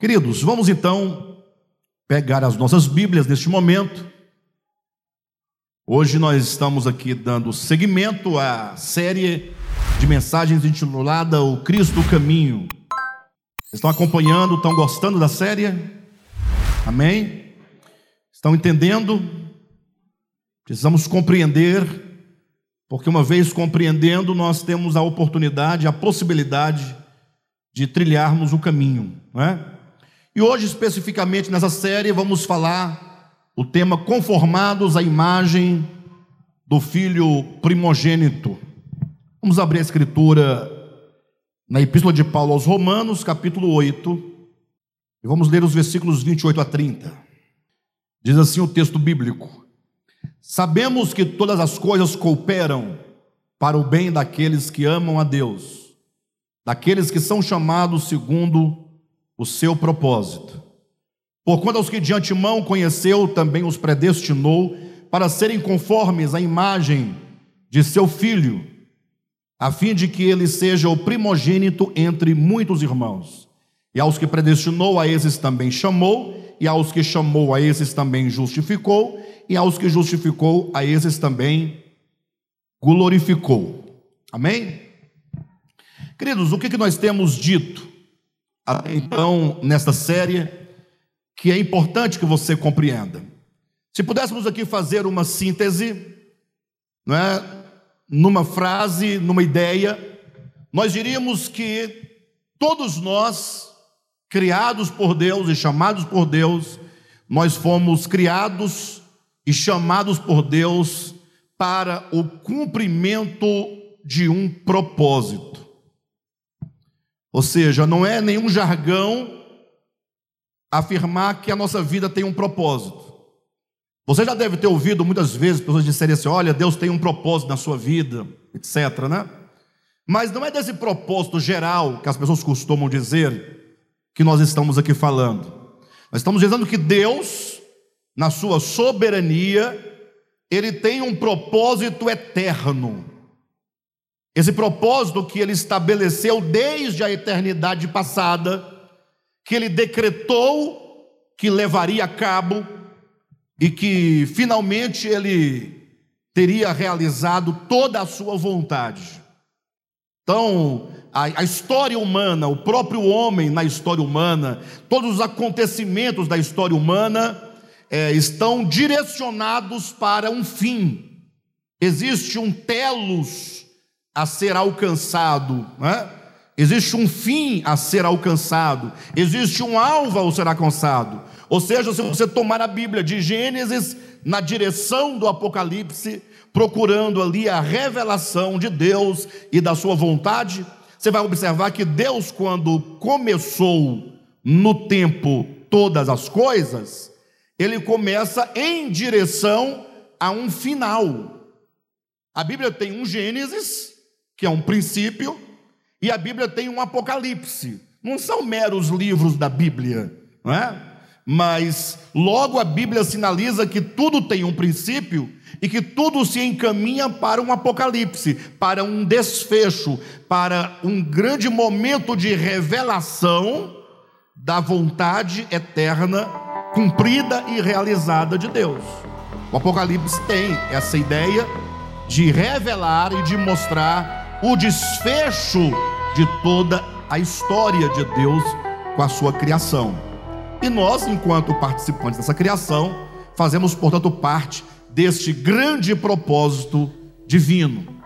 Queridos, vamos então pegar as nossas Bíblias neste momento. Hoje nós estamos aqui dando seguimento à série de mensagens intitulada O Cristo Caminho. Estão acompanhando, estão gostando da série? Amém? Estão entendendo? Precisamos compreender, porque uma vez compreendendo, nós temos a oportunidade, a possibilidade de trilharmos o caminho, não é? E hoje, especificamente nessa série, vamos falar o tema conformados à imagem do filho primogênito. Vamos abrir a escritura na Epístola de Paulo aos Romanos, capítulo 8, e vamos ler os versículos 28 a 30. Diz assim o texto bíblico: Sabemos que todas as coisas cooperam para o bem daqueles que amam a Deus, daqueles que são chamados segundo o seu propósito. Porquanto aos que de antemão conheceu, também os predestinou para serem conformes à imagem de seu filho, a fim de que ele seja o primogênito entre muitos irmãos. E aos que predestinou, a esses também chamou, e aos que chamou, a esses também justificou, e aos que justificou, a esses também glorificou. Amém? Queridos, o que, que nós temos dito até então nesta série que é importante que você compreenda. Se pudéssemos aqui fazer uma síntese, não é? numa frase, numa ideia, nós diríamos que todos nós, criados por Deus e chamados por Deus, nós fomos criados e chamados por Deus para o cumprimento de um propósito. Ou seja, não é nenhum jargão afirmar que a nossa vida tem um propósito. Você já deve ter ouvido muitas vezes pessoas disserem assim: olha, Deus tem um propósito na sua vida, etc. Né? Mas não é desse propósito geral que as pessoas costumam dizer que nós estamos aqui falando. Nós estamos dizendo que Deus, na sua soberania, ele tem um propósito eterno. Esse propósito que ele estabeleceu desde a eternidade passada, que ele decretou que levaria a cabo e que finalmente ele teria realizado toda a sua vontade. Então, a, história humana, o próprio homem na história humana, todos os acontecimentos da história humana é, estão direcionados para um fim. Existe um telos a ser alcançado, né? existe um fim a ser alcançado, existe um alvo a ser alcançado. Ou seja, se você tomar a Bíblia de Gênesis na direção do Apocalipse, procurando ali a revelação de Deus e da sua vontade, você vai observar que Deus, quando começou no tempo todas as coisas, ele começa em direção a um final. A Bíblia tem um Gênesis, que é um princípio, e a Bíblia tem um Apocalipse. Não são meros livros da Bíblia, não é? Mas logo a Bíblia sinaliza que tudo tem um princípio e que tudo se encaminha para um apocalipse, para um desfecho, para um grande momento de revelação da vontade eterna cumprida e realizada de Deus. O Apocalipse tem essa ideia de revelar e de mostrar o desfecho de toda a história de Deus com a sua criação. E nós, enquanto participantes dessa criação, fazemos, portanto, parte deste grande propósito divino.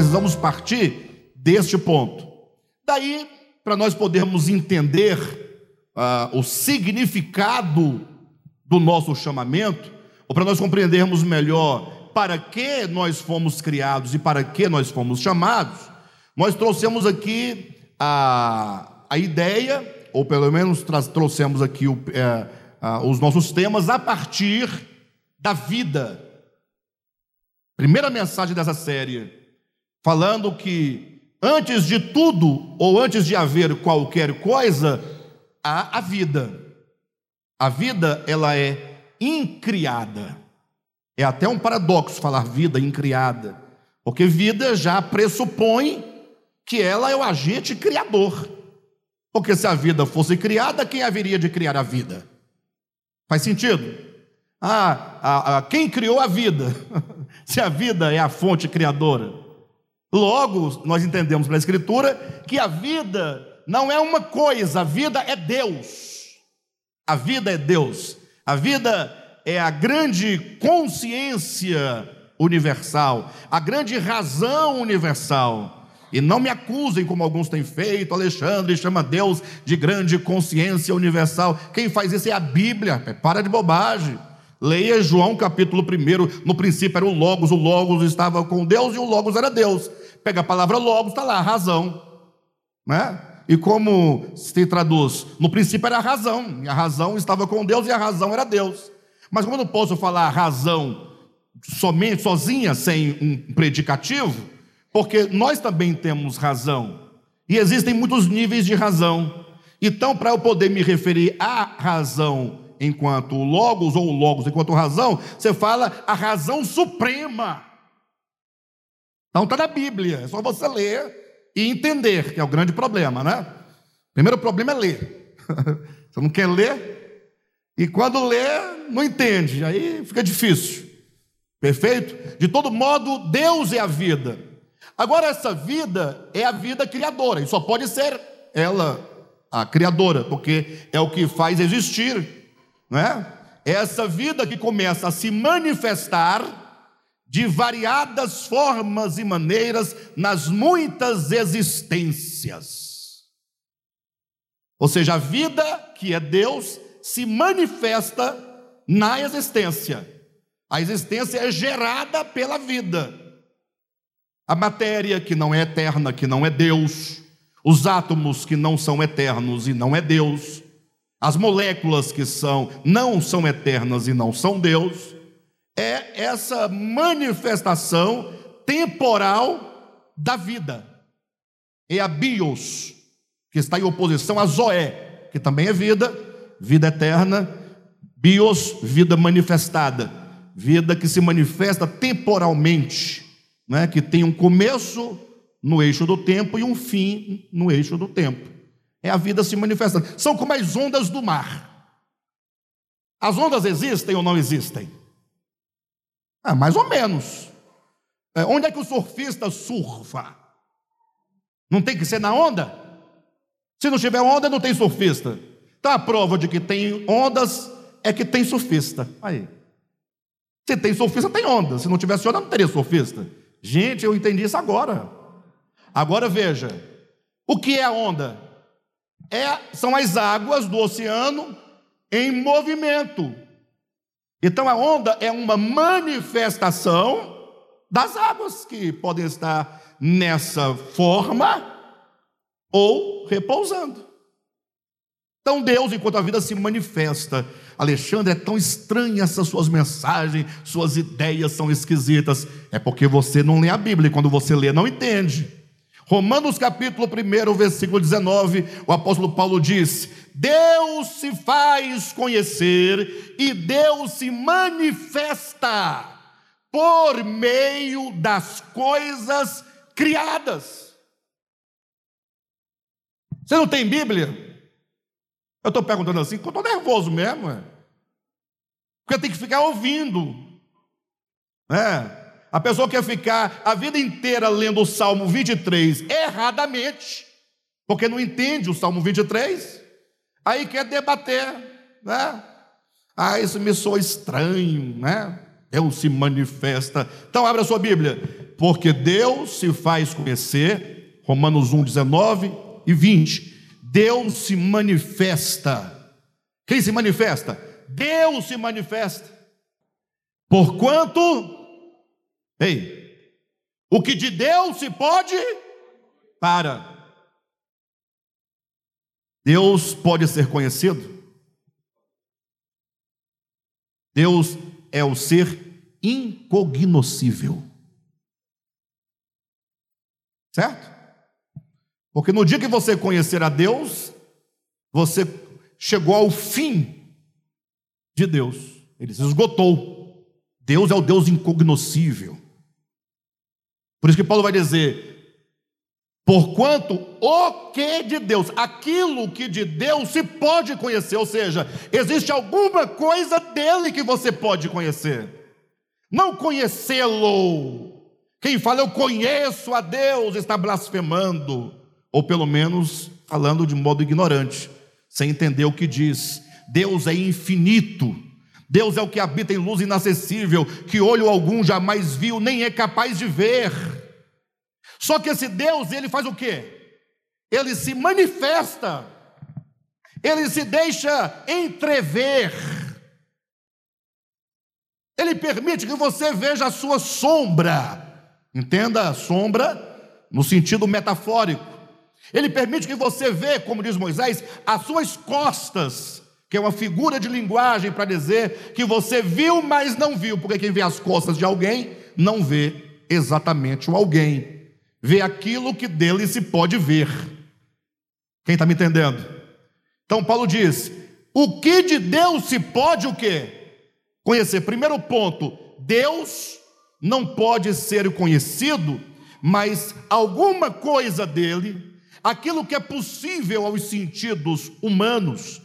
precisamos partir deste ponto. Daí, para nós podermos entender ah, o significado do nosso chamamento, ou para nós compreendermos melhor para que nós fomos criados e para que nós fomos chamados, nós trouxemos aqui a, a ideia, ou pelo menos trouxemos aqui o, é, a, os nossos temas a partir da vida. Primeira mensagem dessa série falando que antes de tudo, ou antes de haver qualquer coisa, há a vida. A vida, ela é incriada. É até um paradoxo falar vida incriada, porque vida já pressupõe que ela é o agente criador. Porque se a vida fosse criada, quem haveria de criar a vida? Faz sentido? Ah, a, a, quem criou a vida? se a vida é a fonte criadora. Logo, nós entendemos pela Escritura que a vida não é uma coisa, a vida é Deus. A vida é Deus. A vida é a grande consciência universal, a grande razão universal. E não me acusem, como alguns têm feito, Alexandre chama Deus de grande consciência universal. Quem faz isso é a Bíblia, para de bobagem. Leia João capítulo 1, no princípio era o Logos, o Logos estava com Deus e o Logos era Deus. Pega a palavra Logos, está lá, a razão. Né? E como se traduz? No princípio era a razão, e a razão estava com Deus e a razão era Deus. Mas como eu não posso falar razão somente, sozinha, sem um predicativo, porque nós também temos razão, e existem muitos níveis de razão. Então, para eu poder me referir à razão enquanto logos, ou logos enquanto razão, você fala a razão suprema. Então está na Bíblia, é só você ler e entender, que é o grande problema, né? Primeiro problema é ler. Você não quer ler, e quando lê, não entende, aí fica difícil. Perfeito? De todo modo, Deus é a vida. Agora, essa vida é a vida criadora, e só pode ser ela a criadora, porque é o que faz existir, não é? É essa vida que começa a se manifestar de variadas formas e maneiras nas muitas existências. Ou seja, a vida que é Deus se manifesta na existência. A existência é gerada pela vida. A matéria que não é eterna, que não é Deus, os átomos que não são eternos e não é Deus, as moléculas que são não são eternas e não são Deus, é essa manifestação temporal da vida. É a bios, que está em oposição a zoé, que também é vida, vida eterna, bios, vida manifestada, vida que se manifesta temporalmente, né? que tem um começo no eixo do tempo e um fim no eixo do tempo. É a vida se manifestando. São como as ondas do mar. As ondas existem ou não existem? Ah, mais ou menos. É, onde é que o surfista surfa? Não tem que ser na onda? Se não tiver onda, não tem surfista. Então a prova de que tem ondas é que tem surfista. Aí. Se tem surfista, tem onda. Se não tivesse onda, não teria surfista. Gente, eu entendi isso agora. Agora veja: o que é a onda? É, são as águas do oceano em movimento. Então a onda é uma manifestação das águas que podem estar nessa forma ou repousando. Então Deus, enquanto a vida se manifesta, Alexandre, é tão estranha essas suas mensagens, suas ideias são esquisitas. É porque você não lê a Bíblia e quando você lê, não entende. Romanos capítulo 1, versículo 19, o apóstolo Paulo diz: Deus se faz conhecer e Deus se manifesta por meio das coisas criadas. Você não tem Bíblia? Eu estou perguntando assim, porque eu estou nervoso mesmo. É? Porque tem que ficar ouvindo. É. A pessoa quer ficar a vida inteira lendo o Salmo 23 erradamente, porque não entende o Salmo 23, aí quer debater, né? Ah, isso me soa estranho, né? Deus se manifesta. Então, abra sua Bíblia. Porque Deus se faz conhecer Romanos 1, 19 e 20. Deus se manifesta. Quem se manifesta? Deus se manifesta. Porquanto, ei, o que de Deus se pode para. Deus pode ser conhecido? Deus é o ser incognoscível. Certo? Porque no dia que você conhecer a Deus, você chegou ao fim de Deus. Ele se esgotou. Deus é o Deus incognoscível. Por isso que Paulo vai dizer: Porquanto o que de Deus, aquilo que de Deus se pode conhecer, ou seja, existe alguma coisa dele que você pode conhecer, não conhecê-lo. Quem fala eu conheço a Deus está blasfemando, ou pelo menos falando de modo ignorante, sem entender o que diz. Deus é infinito, Deus é o que habita em luz inacessível, que olho algum jamais viu, nem é capaz de ver. Só que esse Deus, ele faz o quê? Ele se manifesta, ele se deixa entrever, ele permite que você veja a sua sombra, entenda a sombra no sentido metafórico, ele permite que você veja, como diz Moisés, as suas costas, que é uma figura de linguagem para dizer que você viu, mas não viu, porque quem vê as costas de alguém não vê exatamente o alguém vê aquilo que dele se pode ver. Quem está me entendendo? Então Paulo diz: o que de Deus se pode o quê? Conhecer. Primeiro ponto, Deus não pode ser conhecido, mas alguma coisa dele, aquilo que é possível aos sentidos humanos,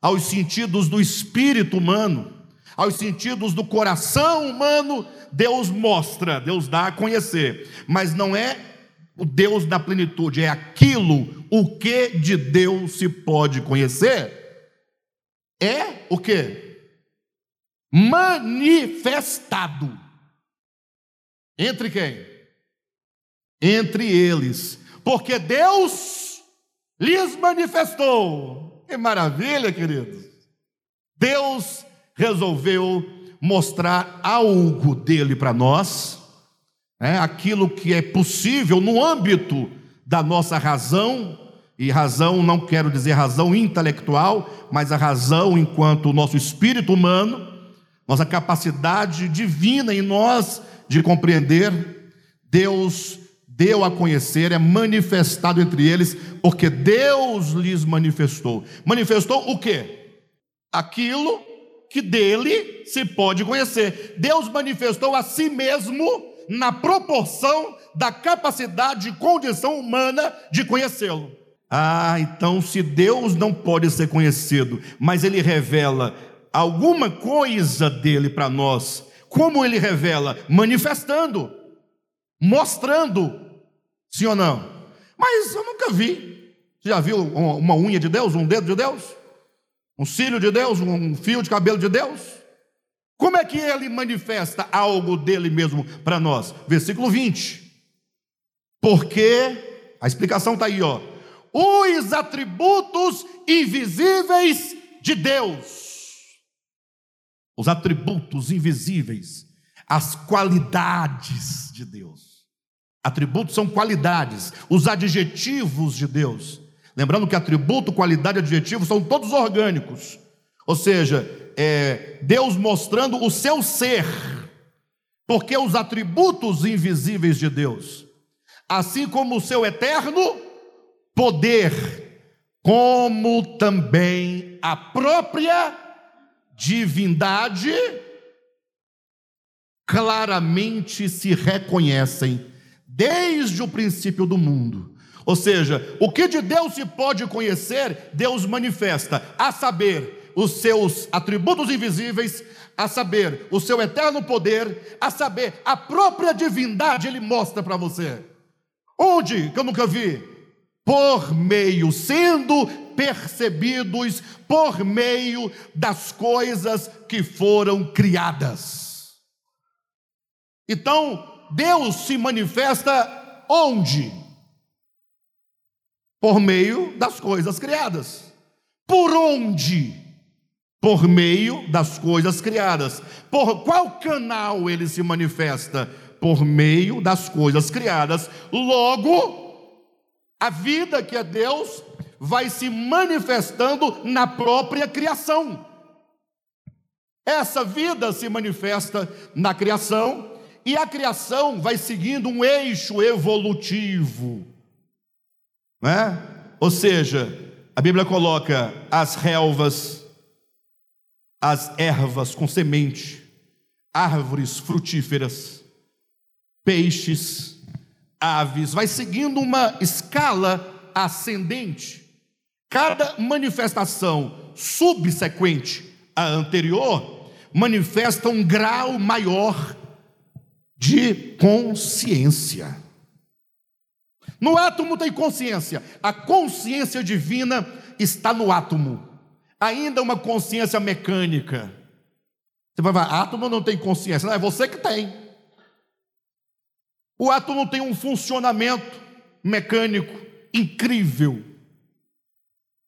aos sentidos do espírito humano, aos sentidos do coração humano, Deus mostra, Deus dá a conhecer, mas não é o Deus da plenitude é aquilo o que de Deus se pode conhecer. É o que manifestado. Entre quem? Entre eles. Porque Deus lhes manifestou que maravilha queridos. Deus resolveu mostrar algo dele para nós é, aquilo que é possível no âmbito da nossa razão, e razão não quero dizer razão intelectual, mas a razão enquanto o nosso espírito humano, nossa capacidade divina em nós de compreender, Deus deu a conhecer, é manifestado entre eles, porque Deus lhes manifestou. Manifestou o quê? Aquilo que dele se pode conhecer. Deus manifestou a si mesmo na proporção da capacidade e condição humana de conhecê-lo. Ah, então se Deus não pode ser conhecido, mas ele revela alguma coisa dele para nós, como ele revela? Manifestando, mostrando, sim ou não? Mas eu nunca vi. Você já viu uma unha de Deus, um dedo de Deus? Um cílio de Deus, um fio de cabelo de Deus? Como é que ele manifesta algo dele mesmo para nós? Versículo 20. Porque, a explicação está aí, ó. Os atributos invisíveis de Deus. Os atributos invisíveis, as qualidades de Deus. Atributos são qualidades, os adjetivos de Deus. Lembrando que atributo, qualidade e adjetivo são todos orgânicos. Ou seja, é, Deus mostrando o seu ser, porque os atributos invisíveis de Deus, assim como o seu eterno poder, como também a própria divindade, claramente se reconhecem desde o princípio do mundo. Ou seja, o que de Deus se pode conhecer, Deus manifesta, a saber, os seus atributos invisíveis, a saber, o seu eterno poder, a saber, a própria divindade, ele mostra para você. Onde que eu nunca vi? Por meio, sendo percebidos por meio das coisas que foram criadas. Então, Deus se manifesta onde? Por meio das coisas criadas. Por onde? Por meio das coisas criadas. Por qual canal ele se manifesta? Por meio das coisas criadas. Logo, a vida que é Deus vai se manifestando na própria criação. Essa vida se manifesta na criação e a criação vai seguindo um eixo evolutivo. Né? Ou seja, a Bíblia coloca as relvas, as ervas com semente, árvores frutíferas, peixes, aves, vai seguindo uma escala ascendente. Cada manifestação subsequente à anterior manifesta um grau maior de consciência. No átomo tem consciência, a consciência divina está no átomo, ainda uma consciência mecânica. Você vai falar, átomo não tem consciência, não é você que tem. O átomo tem um funcionamento mecânico incrível,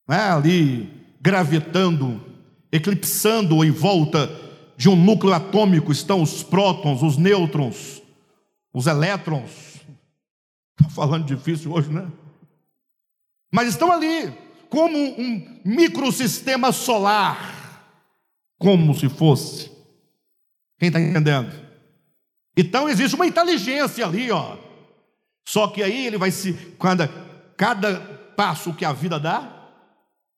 não é? ali gravitando, eclipsando em volta de um núcleo atômico estão os prótons, os nêutrons, os elétrons. Estou falando difícil hoje, né? Mas estão ali, como um microsistema solar, como se fosse. Quem está entendendo? Então existe uma inteligência ali, ó. Só que aí ele vai se. Quando, cada passo que a vida dá,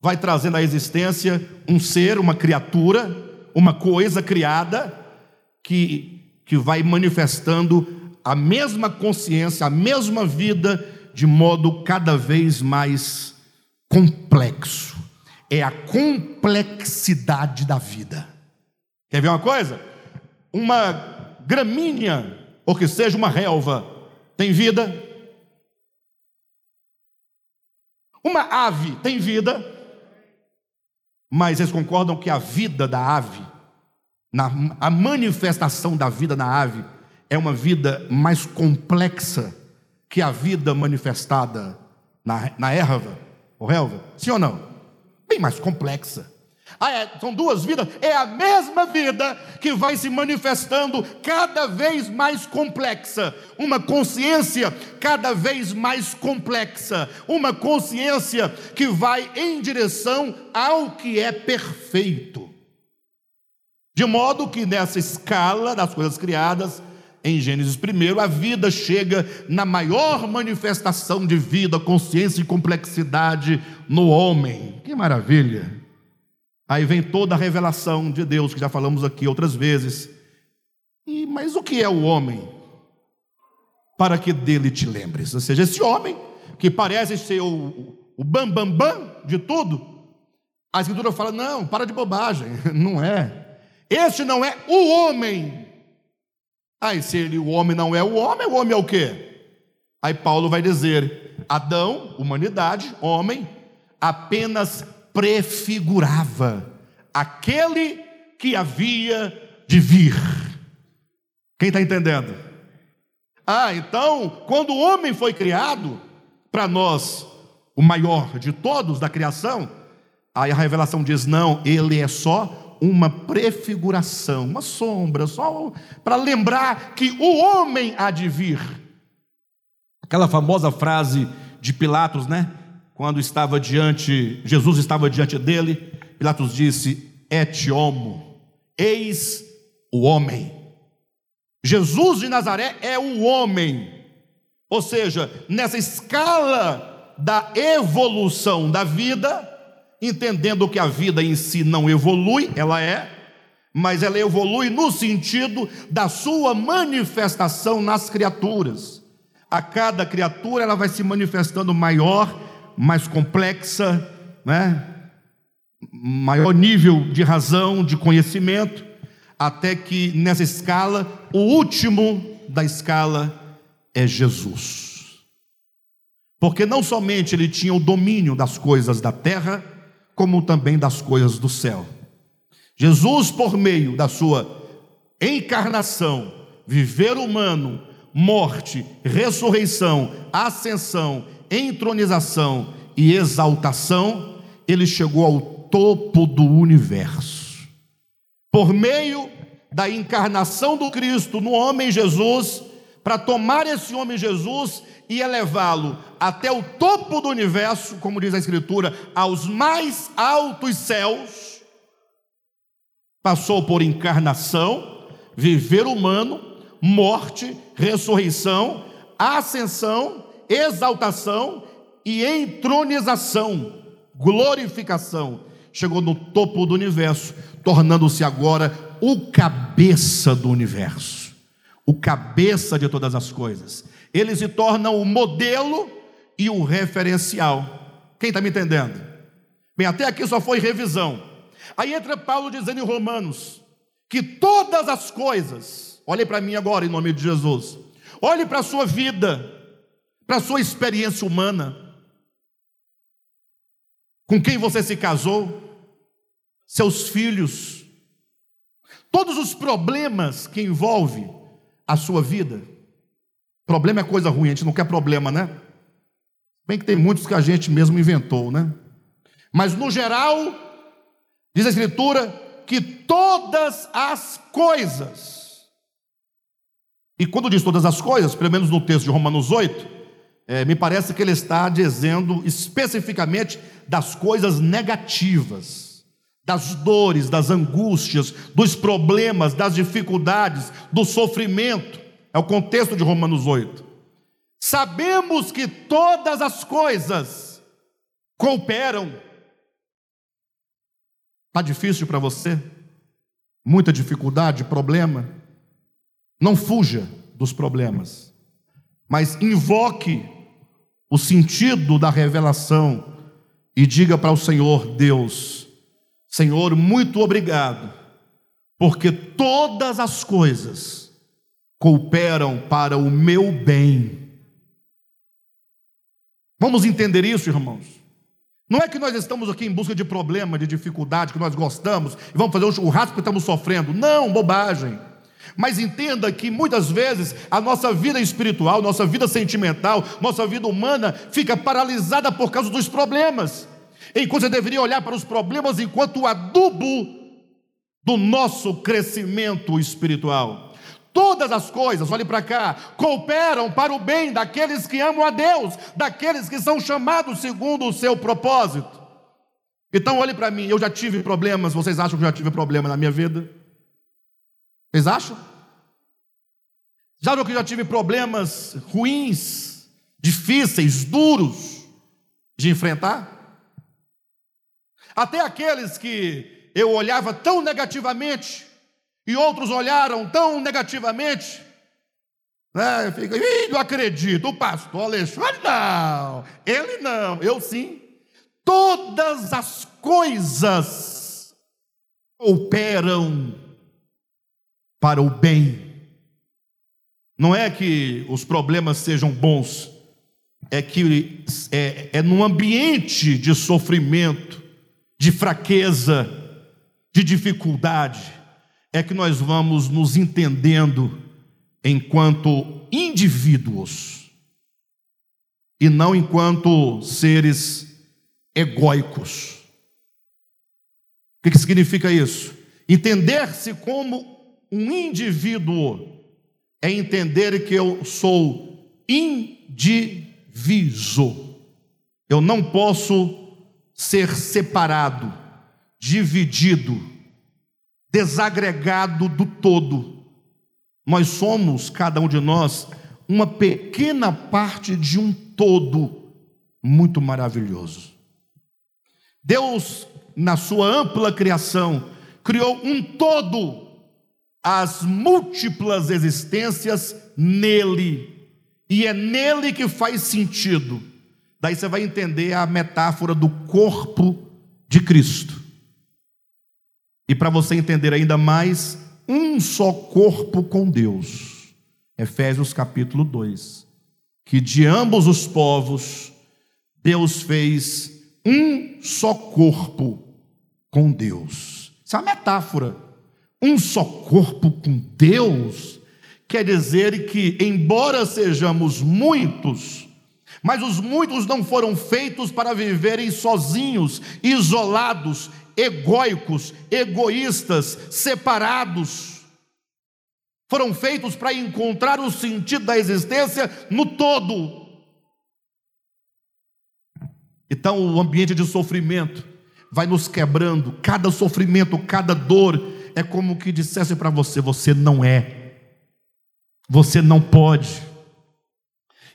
vai trazendo à existência um ser, uma criatura uma coisa criada que, que vai manifestando a mesma consciência, a mesma vida, de modo cada vez mais complexo. É a complexidade da vida. Quer ver uma coisa? Uma gramínea, ou que seja uma relva, tem vida. Uma ave tem vida. Mas eles concordam que a vida da ave, na, a manifestação da vida na ave, é uma vida mais complexa que a vida manifestada na, na erva, ou relva? Sim ou não? Bem mais complexa. Ah, é, são duas vidas, é a mesma vida que vai se manifestando cada vez mais complexa, uma consciência cada vez mais complexa, uma consciência que vai em direção ao que é perfeito. De modo que nessa escala das coisas criadas, em Gênesis 1, a vida chega na maior manifestação de vida, consciência e complexidade no homem. Que maravilha! Aí vem toda a revelação de Deus, que já falamos aqui outras vezes. E, mas o que é o homem? Para que dele te lembres. Ou seja, esse homem, que parece ser o, o bam, bam, bam de tudo, a Escritura fala: não, para de bobagem, não é. Este não é o homem. Aí, se ele, o homem não é o homem, o homem é o quê? Aí Paulo vai dizer: Adão, humanidade, homem, apenas prefigurava aquele que havia de vir. Quem está entendendo? Ah, então, quando o homem foi criado, para nós, o maior de todos da criação, aí a revelação diz: não, ele é só uma prefiguração, uma sombra, só para lembrar que o homem há de vir. Aquela famosa frase de Pilatos, né? Quando estava diante, Jesus estava diante dele, Pilatos disse: Et homo, eis o homem. Jesus de Nazaré é o homem. Ou seja, nessa escala da evolução da vida, entendendo que a vida em si não evolui, ela é, mas ela evolui no sentido da sua manifestação nas criaturas. A cada criatura ela vai se manifestando maior mais complexa, né? maior nível de razão, de conhecimento, até que nessa escala, o último da escala é Jesus. Porque não somente ele tinha o domínio das coisas da terra, como também das coisas do céu. Jesus, por meio da sua encarnação, viver humano, morte, ressurreição, ascensão entronização e exaltação, ele chegou ao topo do universo. Por meio da encarnação do Cristo no homem Jesus, para tomar esse homem Jesus e elevá-lo até o topo do universo, como diz a Escritura, aos mais altos céus, passou por encarnação, viver humano, morte, ressurreição, ascensão, exaltação e entronização, glorificação. Chegou no topo do universo, tornando-se agora o cabeça do universo, o cabeça de todas as coisas. Ele se torna o modelo e o referencial. Quem está me entendendo? Bem, até aqui só foi revisão. Aí entra Paulo dizendo em Romanos que todas as coisas, olhe para mim agora em nome de Jesus, olhe para a sua vida, para a sua experiência humana, com quem você se casou, seus filhos, todos os problemas que envolve a sua vida. Problema é coisa ruim, a gente não quer problema, né? Bem que tem muitos que a gente mesmo inventou, né? Mas no geral, diz a Escritura que todas as coisas, e quando diz todas as coisas, pelo menos no texto de Romanos 8, é, me parece que ele está dizendo especificamente das coisas negativas, das dores, das angústias, dos problemas, das dificuldades, do sofrimento. É o contexto de Romanos 8. Sabemos que todas as coisas cooperam. Está difícil para você? Muita dificuldade, problema? Não fuja dos problemas, mas invoque o sentido da revelação e diga para o Senhor Deus: Senhor, muito obrigado, porque todas as coisas cooperam para o meu bem. Vamos entender isso, irmãos? Não é que nós estamos aqui em busca de problema, de dificuldade, que nós gostamos e vamos fazer o churrasco que estamos sofrendo. Não, bobagem. Mas entenda que muitas vezes a nossa vida espiritual, nossa vida sentimental, nossa vida humana fica paralisada por causa dos problemas. Enquanto você deveria olhar para os problemas enquanto adubo do nosso crescimento espiritual. Todas as coisas, olhe para cá, cooperam para o bem daqueles que amam a Deus, daqueles que são chamados segundo o seu propósito. Então, olhe para mim, eu já tive problemas, vocês acham que eu já tive problema na minha vida? Vocês acham? Já viram que eu já tive problemas ruins, difíceis, duros de enfrentar? Até aqueles que eu olhava tão negativamente, e outros olharam tão negativamente, né? Fica, Ih, não acredito, o pastor Alexandre não, ele não, eu sim. Todas as coisas operam para o bem. Não é que os problemas sejam bons, é que é, é num ambiente de sofrimento, de fraqueza, de dificuldade, é que nós vamos nos entendendo enquanto indivíduos e não enquanto seres egóicos. O que, significa isso? Entender-se como um indivíduo é entender que eu sou indiviso. Eu não posso ser separado, dividido desagregado do todo. Nós somos, cada um de nós, uma pequena parte de um todo muito maravilhoso. Deus, na sua ampla criação, criou um todo, as múltiplas existências nele, e é nele que faz sentido. Daí você vai entender a metáfora do corpo de Cristo. E para você entender ainda mais, um só corpo com Deus. Efésios capítulo 2. Que de ambos os povos, Deus fez um só corpo com Deus. Isso é uma metáfora. Um só corpo com Deus quer dizer que, embora sejamos muitos, Mas os muitos não foram feitos para viverem sozinhos, isolados, egóicos, egoístas, separados. Foram feitos para encontrar o sentido da existência no todo. Então, o ambiente de sofrimento vai nos quebrando, cada sofrimento, cada dor, é como que dissesse para você: você não é, você não pode.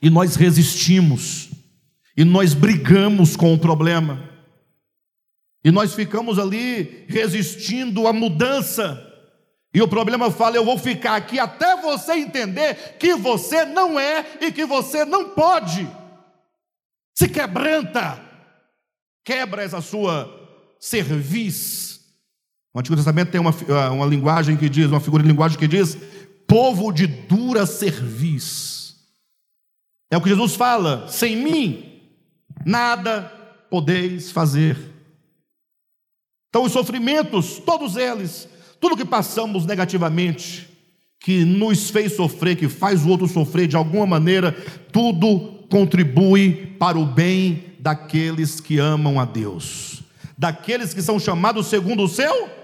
E nós resistimos, e nós brigamos com o problema, e nós ficamos ali resistindo à mudança. E o problema fala: eu vou ficar aqui até você entender que você não é e que você não pode. Se quebranta, quebra essa sua cerviz. O Antigo Testamento tem uma, ah, uma linguagem que diz, uma figura de linguagem que diz, povo de dura cerviz. É o que Jesus fala: sem mim, nada podeis fazer. Então, os sofrimentos, todos eles, tudo que passamos negativamente, que nos fez sofrer, que faz o outro sofrer de alguma maneira, tudo contribui para o bem daqueles que amam a Deus, daqueles que são chamados segundo o seu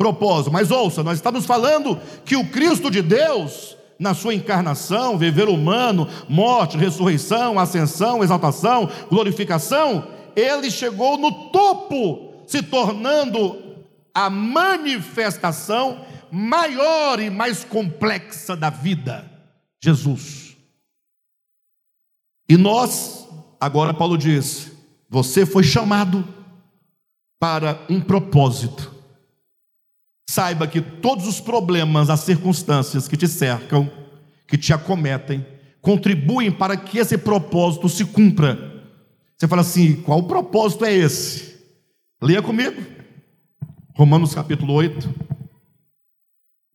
propósito. Mas ouça, nós estamos falando que o Cristo de Deus, na sua encarnação, viver humano, morte, ressurreição, ascensão, exaltação, glorificação, ele chegou no topo, se tornando a manifestação maior e mais complexa da vida, Jesus. E nós, agora Paulo diz: você foi chamado para um propósito. Saiba que todos os problemas, as circunstâncias que te cercam, que te acometem, contribuem para que esse propósito se cumpra. Você fala assim: qual propósito é esse? Leia comigo. Romanos capítulo 8,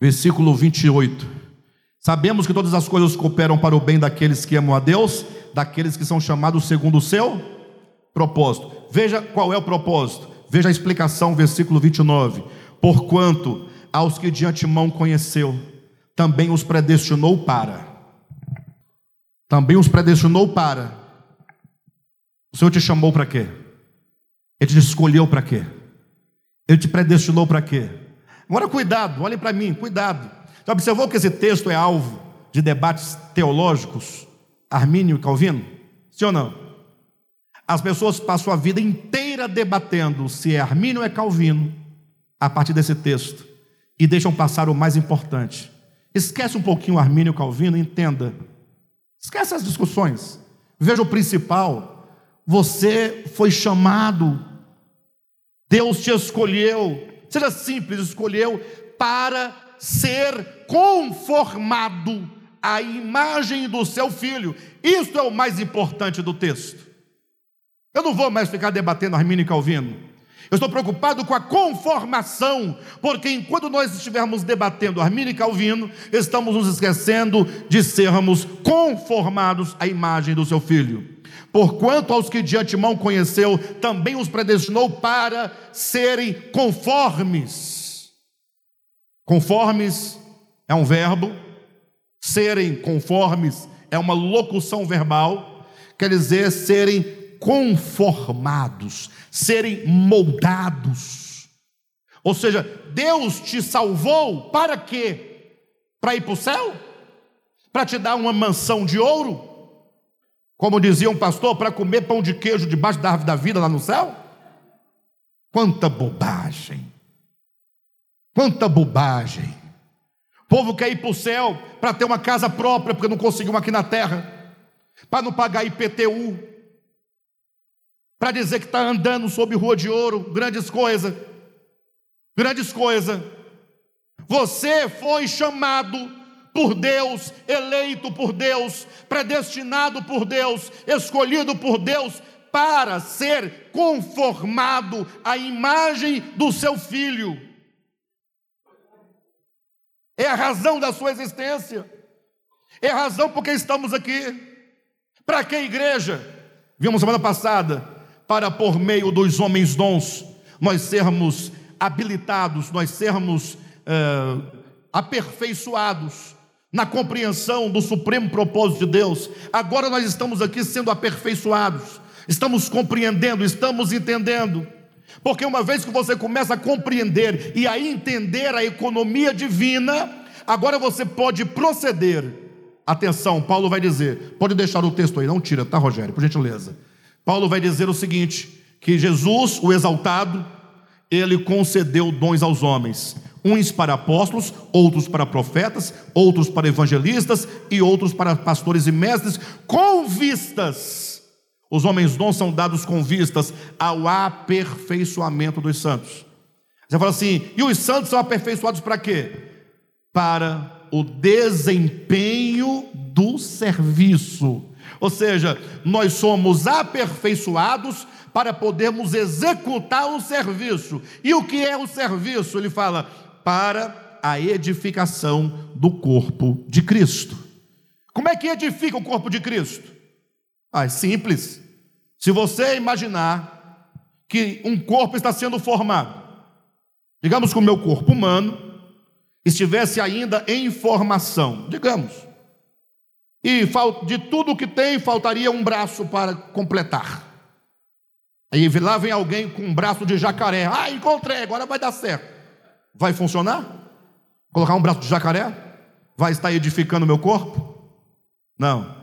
versículo 28. Sabemos que todas as coisas cooperam para o bem daqueles que amam a Deus, daqueles que são chamados segundo o seu propósito. Veja qual é o propósito. Veja a explicação, versículo 29 Porquanto aos que de antemão conheceu, também os predestinou para. Também os predestinou para. O Senhor te chamou para quê? Ele te escolheu para quê? Ele te predestinou para quê? Agora cuidado, olhem para mim, cuidado. Já observou que esse texto é alvo de debates teológicos, Armínio e Calvino? Sim ou não? As pessoas passam a vida inteira debatendo se é Armínio ou é Calvino a partir desse texto e deixam passar o mais importante. Esquece um pouquinho Armínio Calvino, entenda. Esquece as discussões. Veja o principal. Você foi chamado, Deus te escolheu, seja simples, escolheu para ser conformado à imagem do seu filho. Isso é o mais importante do texto. Eu não vou mais ficar debatendo Armínio Calvino. Eu estou preocupado com a conformação, porque enquanto nós estivermos debatendo Armínio e Calvino, estamos nos esquecendo de sermos conformados à imagem do seu filho. Porquanto aos que de antemão conheceu, também os predestinou para serem conformes. Conformes é um verbo, serem conformes é uma locução verbal, quer dizer serem conformados, serem moldados. Ou seja, Deus te salvou para quê? Para ir para o céu? Para te dar uma mansão de ouro? Como dizia um pastor, para comer pão de queijo debaixo da árvore da vida lá no céu? Quanta bobagem! Quanta bobagem! O povo quer ir para o céu para ter uma casa própria, porque não conseguiu aqui na terra, para não pagar IPTU, para dizer que está andando sob rua de ouro, grandes coisas, grandes coisas. Você foi chamado por Deus, eleito por Deus, predestinado por Deus, escolhido por Deus para ser conformado à imagem do seu filho. É a razão da sua existência. É a razão porque estamos aqui. Para que igreja? Vimos semana passada para por meio dos homens dons nós sermos habilitados, nós sermos é, aperfeiçoados na compreensão do supremo propósito de Deus. Agora nós estamos aqui sendo aperfeiçoados, estamos compreendendo, estamos entendendo. Porque uma vez que você começa a compreender e a entender a economia divina, agora você pode proceder. Atenção, Paulo vai dizer, pode deixar o texto aí, não tira, tá, Rogério, por gentileza. Paulo vai dizer o seguinte: que Jesus, o exaltado, ele concedeu dons aos homens, uns para apóstolos, outros para profetas, outros para evangelistas e outros para pastores e mestres, com vistas. Os homens dons são dados com vistas ao aperfeiçoamento dos santos. Você fala assim, e os santos são aperfeiçoados para quê? Para o desempenho do serviço. Ou seja, nós somos aperfeiçoados para podermos executar o serviço. E o que é o serviço? Ele fala: para a edificação do corpo de Cristo. Como é que edifica o corpo de Cristo? Ah, é simples. Se você imaginar que um corpo está sendo formado, digamos que o meu corpo humano estivesse ainda em formação, digamos, e de tudo que tem faltaria um braço para completar. Aí lá vem alguém com um braço de jacaré. Ah, encontrei, agora vai dar certo. Vai funcionar? Colocar um braço de jacaré? Vai estar edificando o meu corpo? Não.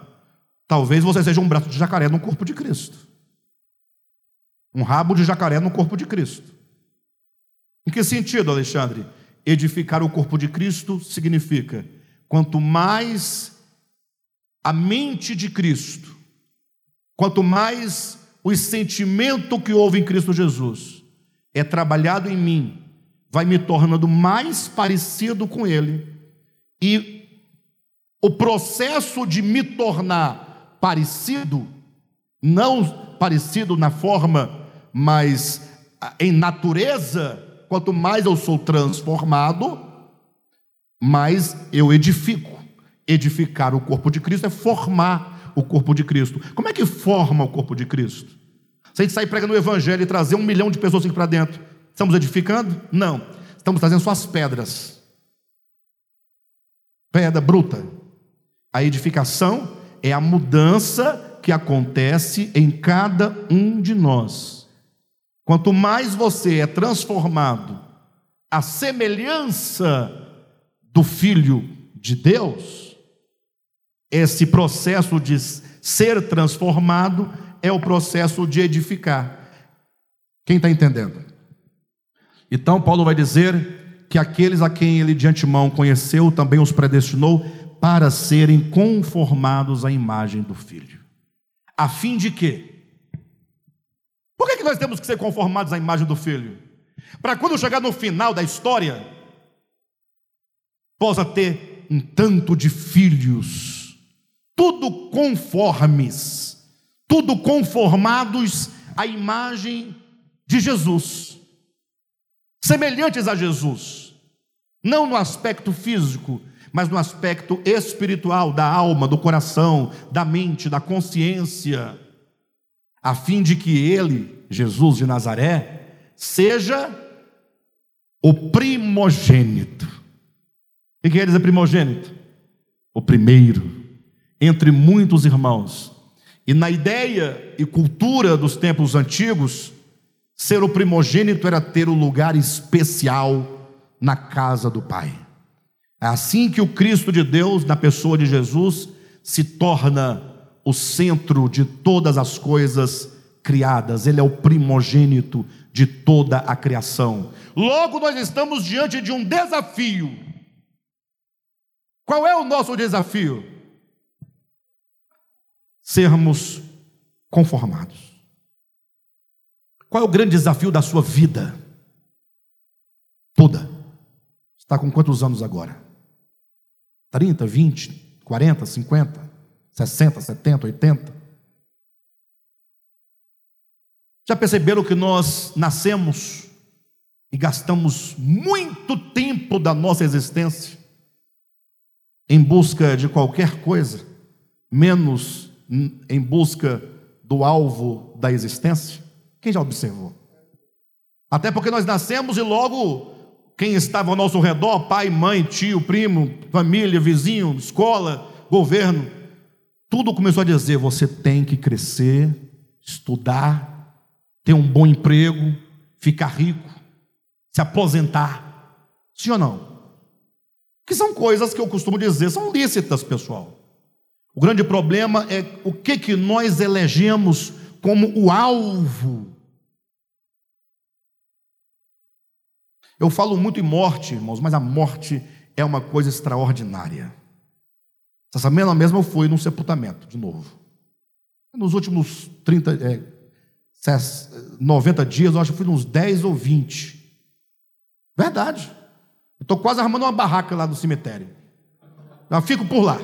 Talvez você seja um braço de jacaré no corpo de Cristo. Um rabo de jacaré no corpo de Cristo. Em que sentido, Alexandre? Edificar o corpo de Cristo significa quanto mais a mente de Cristo, quanto mais o sentimento que houve em Cristo Jesus é trabalhado em mim, vai me tornando mais parecido com Ele, e o processo de me tornar parecido, não parecido na forma, mas em natureza, quanto mais eu sou transformado, mais eu edifico. Edificar o corpo de Cristo é formar o corpo de Cristo. Como é que forma o corpo de Cristo? Se a gente sair pregando o Evangelho e trazer um milhão de pessoas aqui para dentro, estamos edificando? Não. Estamos trazendo só as pedras. Pedra bruta. A edificação é a mudança que acontece em cada um de nós. Quanto mais você é transformado à semelhança do Filho de Deus, esse processo de ser transformado é o processo de edificar. Quem está entendendo? Então, Paulo vai dizer que aqueles a quem ele de antemão conheceu também os predestinou para serem conformados à imagem do Filho. A fim de quê? Por que, que nós temos que ser conformados à imagem do Filho? Para quando chegar no final da história, possa ter um tanto de filhos tudo conformes, tudo conformados à imagem de Jesus, semelhantes a Jesus, não no aspecto físico, mas no aspecto espiritual da alma, do coração, da mente, da consciência, a fim de que ele, Jesus de Nazaré, seja o primogênito. O que quer dizer primogênito? O primeiro entre muitos irmãos. E na ideia e cultura dos tempos antigos, ser o primogênito era ter um lugar especial na casa do Pai. É assim que o Cristo de Deus, na pessoa de Jesus, se torna o centro de todas as coisas criadas, ele é o primogênito de toda a criação. Logo, nós estamos diante de um desafio. Qual é o nosso desafio? Sermos conformados. Qual é o grande desafio da sua vida? Toda. Está com quantos anos agora? 30, 20, 40, 50, 60, 70, 80? Já perceberam que nós nascemos e gastamos muito tempo da nossa existência em busca de qualquer coisa, menos em busca do alvo da existência? Quem já observou? Até porque nós nascemos e logo quem estava ao nosso redor, pai, mãe, tio, primo, família, vizinho, escola, governo, tudo começou a dizer: você tem que crescer, estudar, ter um bom emprego, ficar rico, se aposentar. Sim ou não? Que são coisas que eu costumo dizer, são lícitas, pessoal. O grande problema é o que, que nós elegemos como o alvo. Eu falo muito em morte, irmãos, mas a morte é uma coisa extraordinária. Essa semana mesmo eu fui num sepultamento, de novo. Nos últimos 30, é, 90 dias, eu acho que fui uns 10 ou 20. Verdade. Estou quase armando uma barraca lá no cemitério. Eu fico por lá.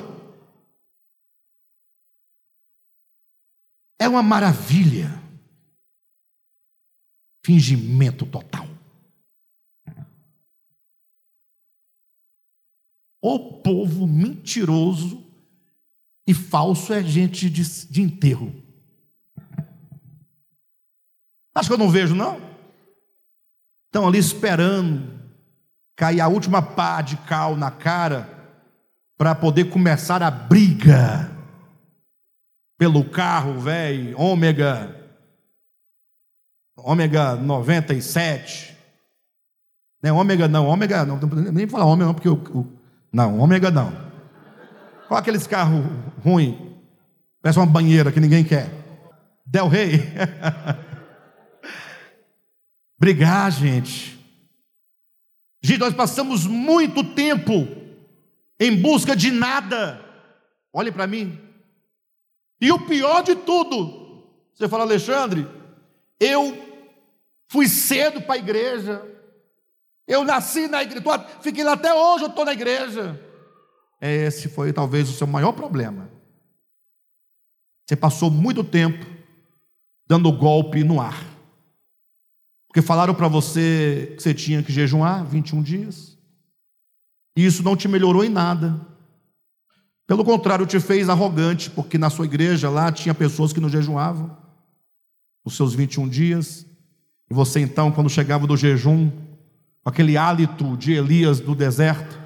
É uma maravilha. Fingimento total. O povo mentiroso e falso é gente de, de enterro. Acho que eu não vejo, não? Estão ali esperando cair a última pá de cal na cara para poder começar a briga pelo carro velho, ômega, ômega 97. Não, ômega não, ômega não, nem falar ômega não, porque o, o não, ômega não. Qual aqueles carros ruins? Parece uma banheira que ninguém quer. Del Rey. Brigar, gente. Gente, nós passamos muito tempo em busca de nada. Olhe para mim. E o pior de tudo, você fala, Alexandre, eu fui cedo para a igreja, eu nasci na igreja, fiquei lá até hoje, eu estou na igreja. Esse foi talvez o seu maior problema. Você passou muito tempo dando golpe no ar. Porque falaram para você que você tinha que jejuar 21 dias. E isso não te melhorou em nada. Pelo contrário, te fez arrogante, porque na sua igreja lá tinha pessoas que não jejuavam os seus 21 dias. E você então, quando chegava do jejum, com aquele hálito de Elias do deserto,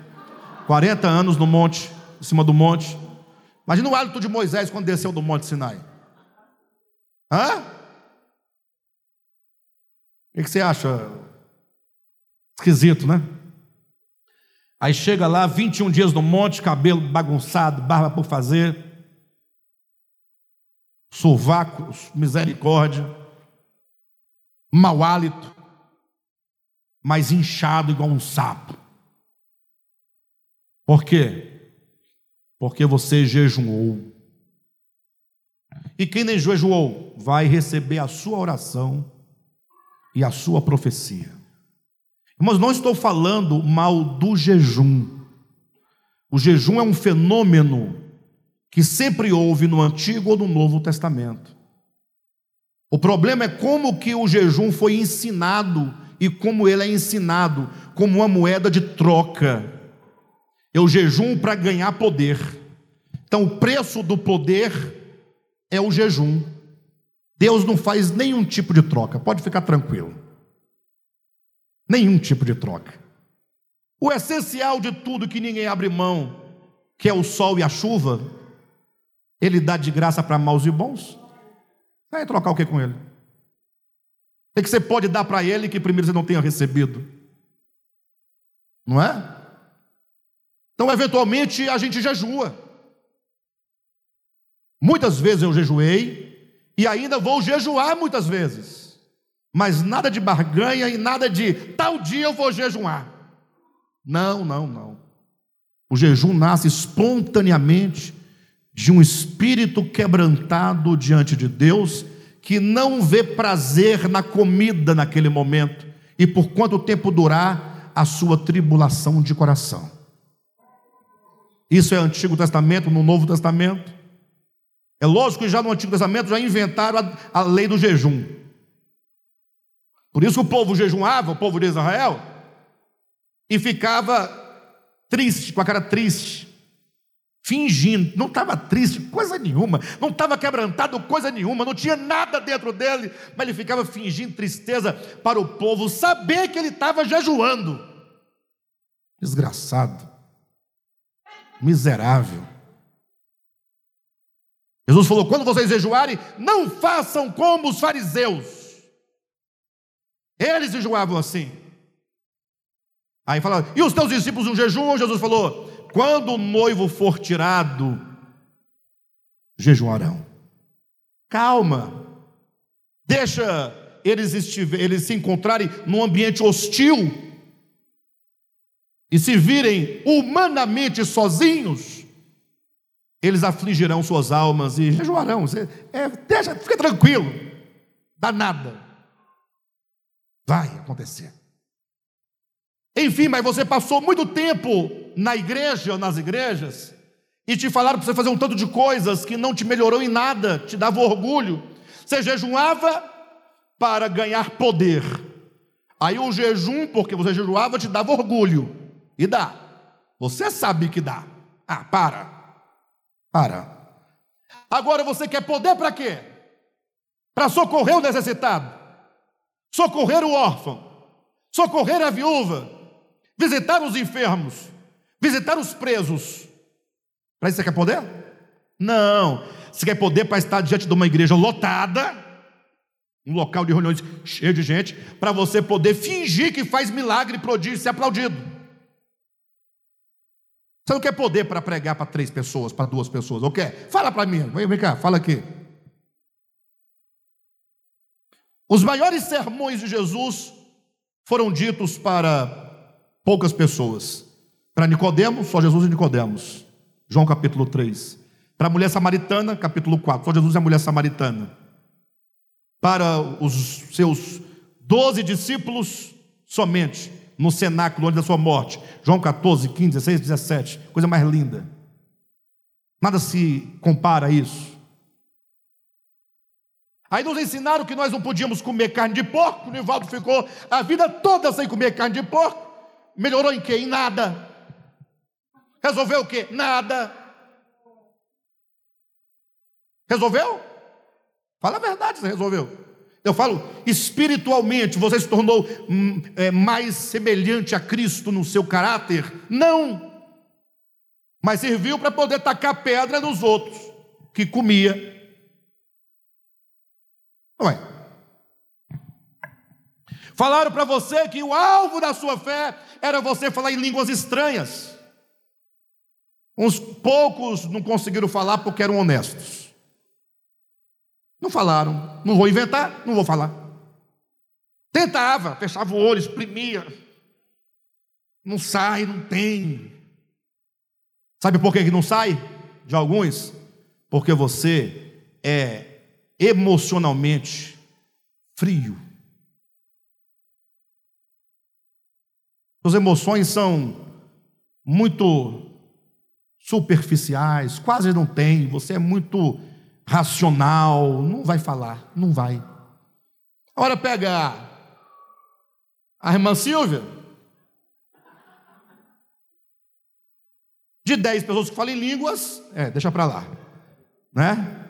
40 anos no monte, em cima do monte. Imagina o hálito de Moisés quando desceu do monte Sinai. Hã? O que você acha? Esquisito, né? Aí chega lá, 21 dias no monte, cabelo bagunçado, barba por fazer, sovacos, misericórdia, mau hálito, mas inchado igual um sapo. Por quê? Porque você jejuou. E quem nem jejuou vai receber a sua oração e a sua profecia. Mas não estou falando mal do jejum. O jejum é um fenômeno que sempre houve no Antigo ou no Novo Testamento. O problema é como que o jejum foi ensinado e como ele é ensinado como uma moeda de troca. Eu jejum para ganhar poder. Então o preço do poder é o jejum. Deus não faz nenhum tipo de troca, pode ficar tranquilo. Nenhum tipo de troca. O essencial de tudo que ninguém abre mão, que é o sol e a chuva, ele dá de graça para maus e bons. Vai trocar o que com ele? O que você pode dar para ele que primeiro você não tenha recebido? Não é? Então, eventualmente, a gente jejua. Muitas vezes eu jejuei e ainda vou jejuar muitas vezes mas nada de barganha e nada de tal dia eu vou jejuar. Não, não, não. O jejum nasce espontaneamente de um espírito quebrantado diante de Deus, que não vê prazer na comida naquele momento, e por quanto tempo durar a sua tribulação de coração. Isso é Antigo Testamento, no Novo Testamento. É lógico que já no Antigo Testamento já inventaram a, a lei do jejum. Por isso o povo jejuava, o povo de Israel, e ficava triste, com a cara triste, fingindo, não estava triste, coisa nenhuma, não estava quebrantado, coisa nenhuma, não tinha nada dentro dele, mas ele ficava fingindo tristeza para o povo saber que ele estava jejuando. Desgraçado. Miserável. Jesus falou: quando vocês jejuarem, não façam como os fariseus. Eles jejuavam assim. Aí fala, e os teus discípulos no jejum? Jesus falou: quando o noivo for tirado, jejuarão. Calma, deixa eles, eles se encontrarem num ambiente hostil e se virem humanamente sozinhos, eles afligirão suas almas e jejuarão. É, deixa, fica tranquilo, dá nada. Vai acontecer. Enfim, mas você passou muito tempo na igreja ou nas igrejas e te falaram para você fazer um tanto de coisas que não te melhorou em nada, te dava orgulho. Você jejuava para ganhar poder. Aí o jejum, porque você jejuava, te dava orgulho. E dá. Você sabe que dá. Ah, para. Para. Agora você quer poder para quê? Para socorrer o necessitado, socorrer o órfão, socorrer a viúva, visitar os enfermos, visitar os presos. Para isso você quer poder? Não. Você quer poder para estar diante de uma igreja lotada, um local de reuniões cheio de gente, para você poder fingir que faz milagre, prodígio e ser aplaudido. Você não quer poder para pregar para três pessoas, para duas pessoas, ou quer? Fala para mim, vem cá, fala aqui. Os maiores sermões de Jesus foram ditos para poucas pessoas. Para Nicodemos, só Jesus e Nicodemos. João capítulo 3. Para a mulher samaritana, capítulo 4, só Jesus e a mulher samaritana. Para os seus doze discípulos, somente no cenáculo onde da sua morte. João 14, 15, 16, 17. Coisa mais linda. Nada se compara a isso. Aí nos ensinaram que nós não podíamos comer carne de porco. O Nivaldo ficou a vida toda sem comer carne de porco. Melhorou em quê? Em nada. Resolveu o quê? Nada. Resolveu? Fala a verdade, você resolveu. Eu falo, espiritualmente, você se tornou hum, é, mais semelhante a Cristo no seu caráter? Não. Mas serviu para poder tacar pedra nos outros que comia. É? Falaram para você que o alvo da sua fé era você falar em línguas estranhas. Uns poucos não conseguiram falar porque eram honestos. Não falaram. Não vou inventar, não vou falar. Tentava, fechava o olho, exprimia. Não sai, não tem. Sabe por que não sai? De alguns? Porque você é emocionalmente frio. Suas emoções são muito superficiais, quase não tem. Você é muito racional, não vai falar, não vai. Agora pega a irmã Silvia. De dez pessoas que falam línguas, é, deixa para lá. Né?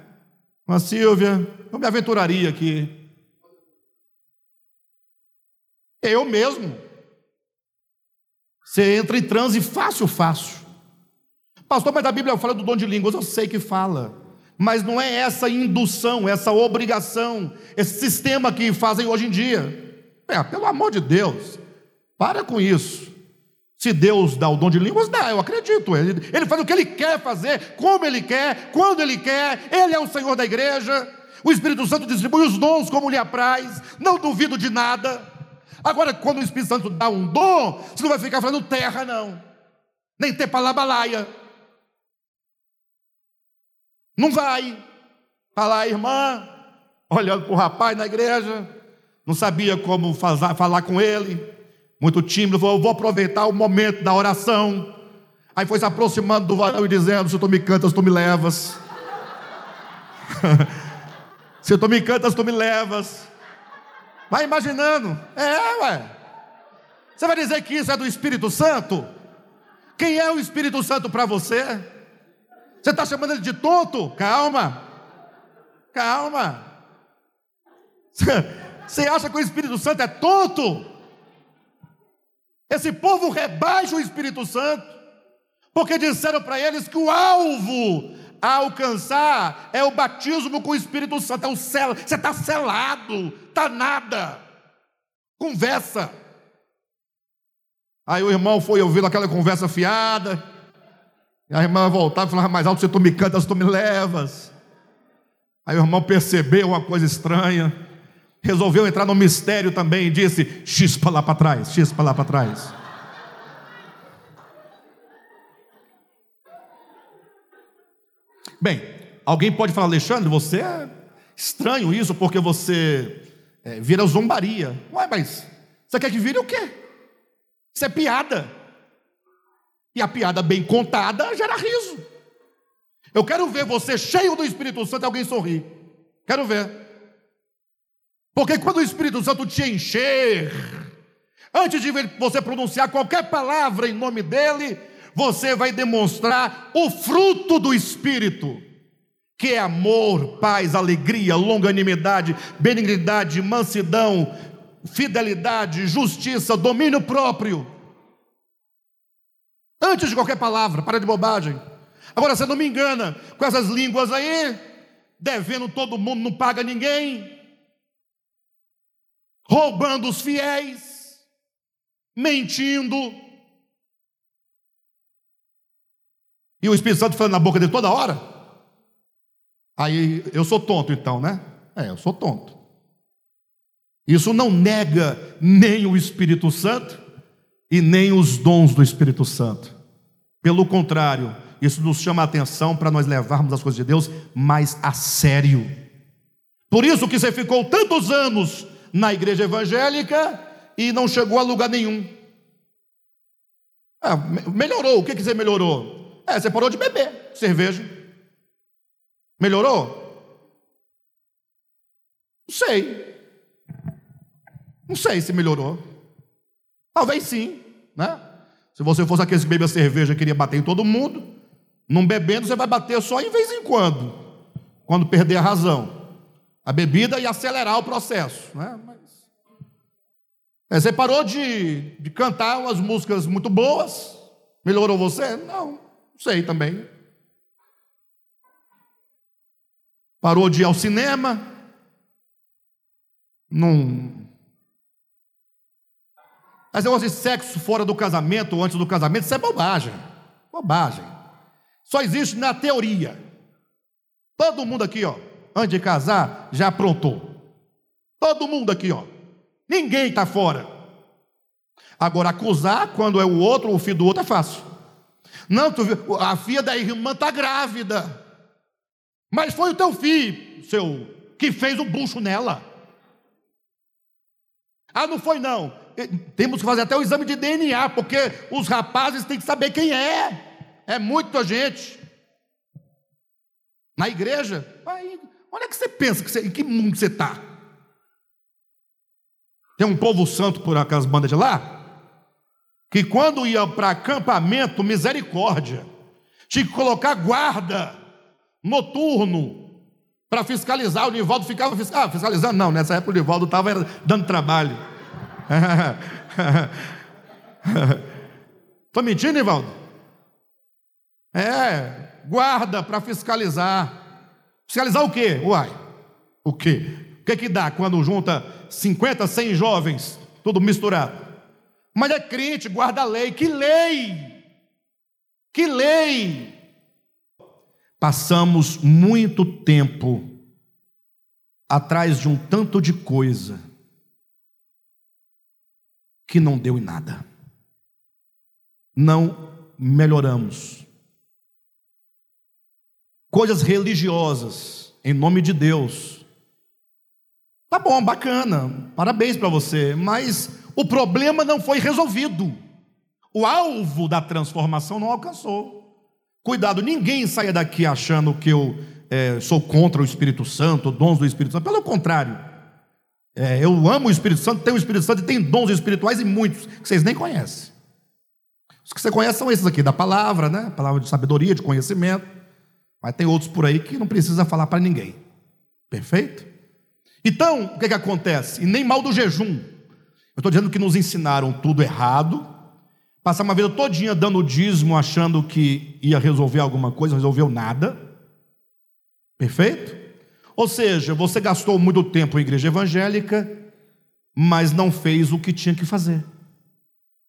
Irmã Silvia, eu me aventuraria aqui. Eu mesmo. Você entra em transe fácil, fácil. Pastor, mas a Bíblia fala do dom de línguas. Eu sei que fala. Mas não é essa indução, essa obrigação, esse sistema que fazem hoje em dia. É, pelo amor de Deus, para com isso. Se Deus dá o dom de línguas, dá, eu acredito. Ele, ele faz o que ele quer fazer, como ele quer, quando ele quer. Ele é o Senhor da igreja. O Espírito Santo distribui os dons como lhe apraz. Não duvido de nada. Agora, quando o Espírito Santo dá um dom, você não vai ficar falando terra, não. Nem ter palabalaia. Não vai. Lá a irmã, olhando para o rapaz na igreja, não sabia como falar com ele, muito tímido, falou: vou aproveitar o momento da oração. Aí foi se aproximando do varão e dizendo: Se tu me cantas, tu me levas. se tu me cantas, tu me levas. Vai imaginando. É, ué. Você vai dizer que isso é do Espírito Santo? Quem é o Espírito Santo para você? Você está chamando ele de tonto? Calma, calma. Você acha que o Espírito Santo é tonto? Esse povo rebaixa o Espírito Santo, porque disseram para eles que o alvo a alcançar é o batismo com o Espírito Santo, é o céu, você está selado, está nada, conversa. Aí o irmão foi ouvindo aquela conversa fiada, e a irmã voltava e falava mais alto: se tu me cantas, tu me levas. Aí o irmão percebeu uma coisa estranha, resolveu entrar no mistério também e disse: chispa lá para trás, chispa lá para trás. Bem, alguém pode falar, Alexandre, você é estranho isso porque você é, vira zombaria. Ué, mas você quer que vire o quê? Isso é piada. E a piada bem contada gera riso. Eu quero ver você cheio do Espírito Santo e alguém sorrir. Quero ver. Porque quando o Espírito Santo te encher, antes de você pronunciar qualquer palavra em nome dele, você vai demonstrar o fruto do Espírito, que é amor, paz, alegria, longanimidade, benignidade, mansidão, fidelidade, justiça, domínio próprio. Antes de qualquer palavra, para de bobagem. Agora você não me engana com essas línguas aí, devendo todo mundo, não paga ninguém, roubando os fiéis, mentindo, E o Espírito Santo falando na boca dele toda hora. Aí eu sou tonto então, né? É, eu sou tonto. Isso não nega nem o Espírito Santo e nem os dons do Espírito Santo. Pelo contrário, isso nos chama a atenção para nós levarmos as coisas de Deus mais a sério. Por isso que você ficou tantos anos na igreja evangélica e não chegou a lugar nenhum. Ah, melhorou, o que, que você melhorou? É, você parou de beber cerveja. Melhorou? Não sei. Não sei se melhorou. Talvez sim, né? Se você fosse aquele que bebia cerveja e queria bater em todo mundo, não bebendo, você vai bater só em vez em quando, quando perder a razão. A bebida ia acelerar o processo, né? Mas... É, você parou de, de cantar umas músicas muito boas, melhorou você? Não. Sei também. Parou de ir ao cinema. Não. Mas negócio de sexo fora do casamento ou antes do casamento, isso é bobagem. Bobagem. Só existe na teoria. Todo mundo aqui, ó, antes de casar, já aprontou. Todo mundo aqui, ó. Ninguém está fora. Agora, acusar quando é o outro, o filho do outro, é fácil. Não, tu, a filha da irmã está grávida. Mas foi o teu filho, seu, que fez o bucho nela. Ah, não foi não. Temos que fazer até o exame de DNA, porque os rapazes têm que saber quem é. É muita gente. Na igreja, aí, onde é que você pensa? Que você, em que mundo você está? Tem um povo santo por aquelas bandas de lá? que quando ia para acampamento, misericórdia, tinha que colocar guarda noturno para fiscalizar. O Nivaldo ficava ah, fiscalizando, não, nessa época o Nivaldo estava dando trabalho. Estou mentindo, Nivaldo? É, guarda para fiscalizar. Fiscalizar o quê? Uai, o quê? O que, que dá quando junta 50, 100 jovens, tudo misturado? Mas é crente, guarda a lei. Que lei? Que lei? Passamos muito tempo atrás de um tanto de coisa que não deu em nada. Não melhoramos. Coisas religiosas, em nome de Deus. Tá bom, bacana, parabéns para você, mas o problema não foi resolvido. O alvo da transformação não alcançou. Cuidado, ninguém saia daqui achando que eu é, sou contra o Espírito Santo, dons do Espírito Santo. Pelo contrário, é, eu amo o Espírito Santo, tenho o Espírito Santo e tem dons espirituais e muitos que vocês nem conhecem. Os que você conhece são esses aqui, da palavra, né? Palavra de sabedoria, de conhecimento. Mas tem outros por aí que não precisa falar para ninguém. Perfeito? Então, o que, que acontece? E nem mal do jejum. Eu estou dizendo que nos ensinaram tudo errado, Passar uma vida todinha dando dízimo, achando que ia resolver alguma coisa, resolveu nada. Perfeito? Ou seja, você gastou muito tempo em igreja evangélica, mas não fez o que tinha que fazer.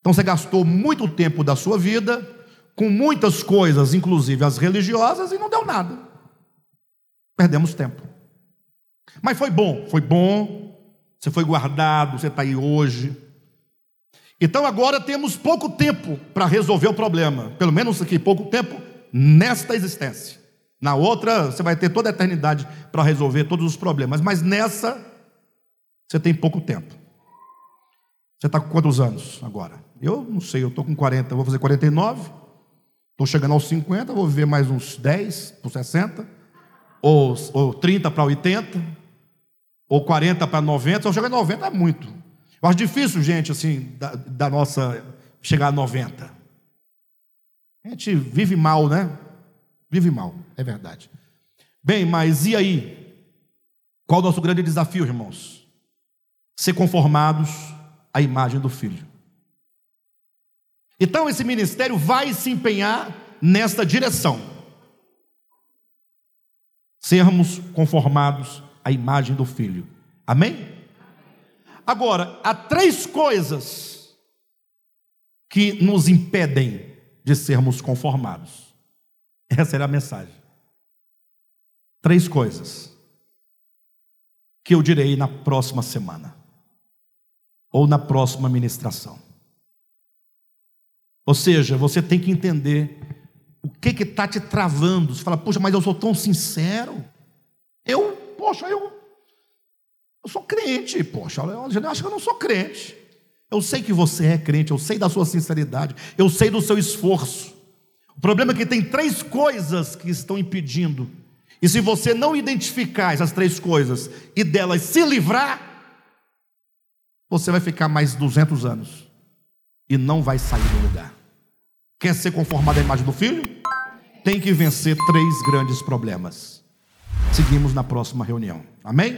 Então você gastou muito tempo da sua vida com muitas coisas, inclusive as religiosas, e não deu nada. Perdemos tempo. Mas foi bom, foi bom. Você foi guardado, você está aí hoje. Então agora temos pouco tempo para resolver o problema. Pelo menos aqui, pouco tempo nesta existência. Na outra, você vai ter toda a eternidade para resolver todos os problemas. Mas nessa, você tem pouco tempo. Você está com quantos anos agora? Eu não sei, eu estou com 40, vou fazer 49. Estou chegando aos 50, vou viver mais uns 10 por 60. Ou, ou 30 para 80. Ou 40 para 90. Se eu chegar a 90 é muito. Eu acho difícil, gente, assim, da, da nossa. chegar a 90. A gente vive mal, né? Vive mal, é verdade. Bem, mas e aí? Qual o nosso grande desafio, irmãos? Ser conformados à imagem do Filho. Então, esse ministério vai se empenhar nesta direção. Sermos conformados à imagem do Filho. Amém? Agora, há três coisas que nos impedem de sermos conformados. Essa era a mensagem. Três coisas que eu direi na próxima semana ou na próxima ministração. Ou seja, você tem que entender o que está te travando. Você fala, poxa, mas eu sou tão sincero. Eu, poxa, eu, eu sou crente, poxa, eu acho que eu não sou crente. Eu sei que você é crente, eu sei da sua sinceridade, eu sei do seu esforço. O problema é que tem três coisas que estão impedindo. E se você não identificar essas três coisas e delas se livrar, você vai ficar mais 200 anos e não vai sair do lugar. Quer ser conformado à imagem do filho? Tem que vencer três grandes problemas. Seguimos na próxima reunião. Amém?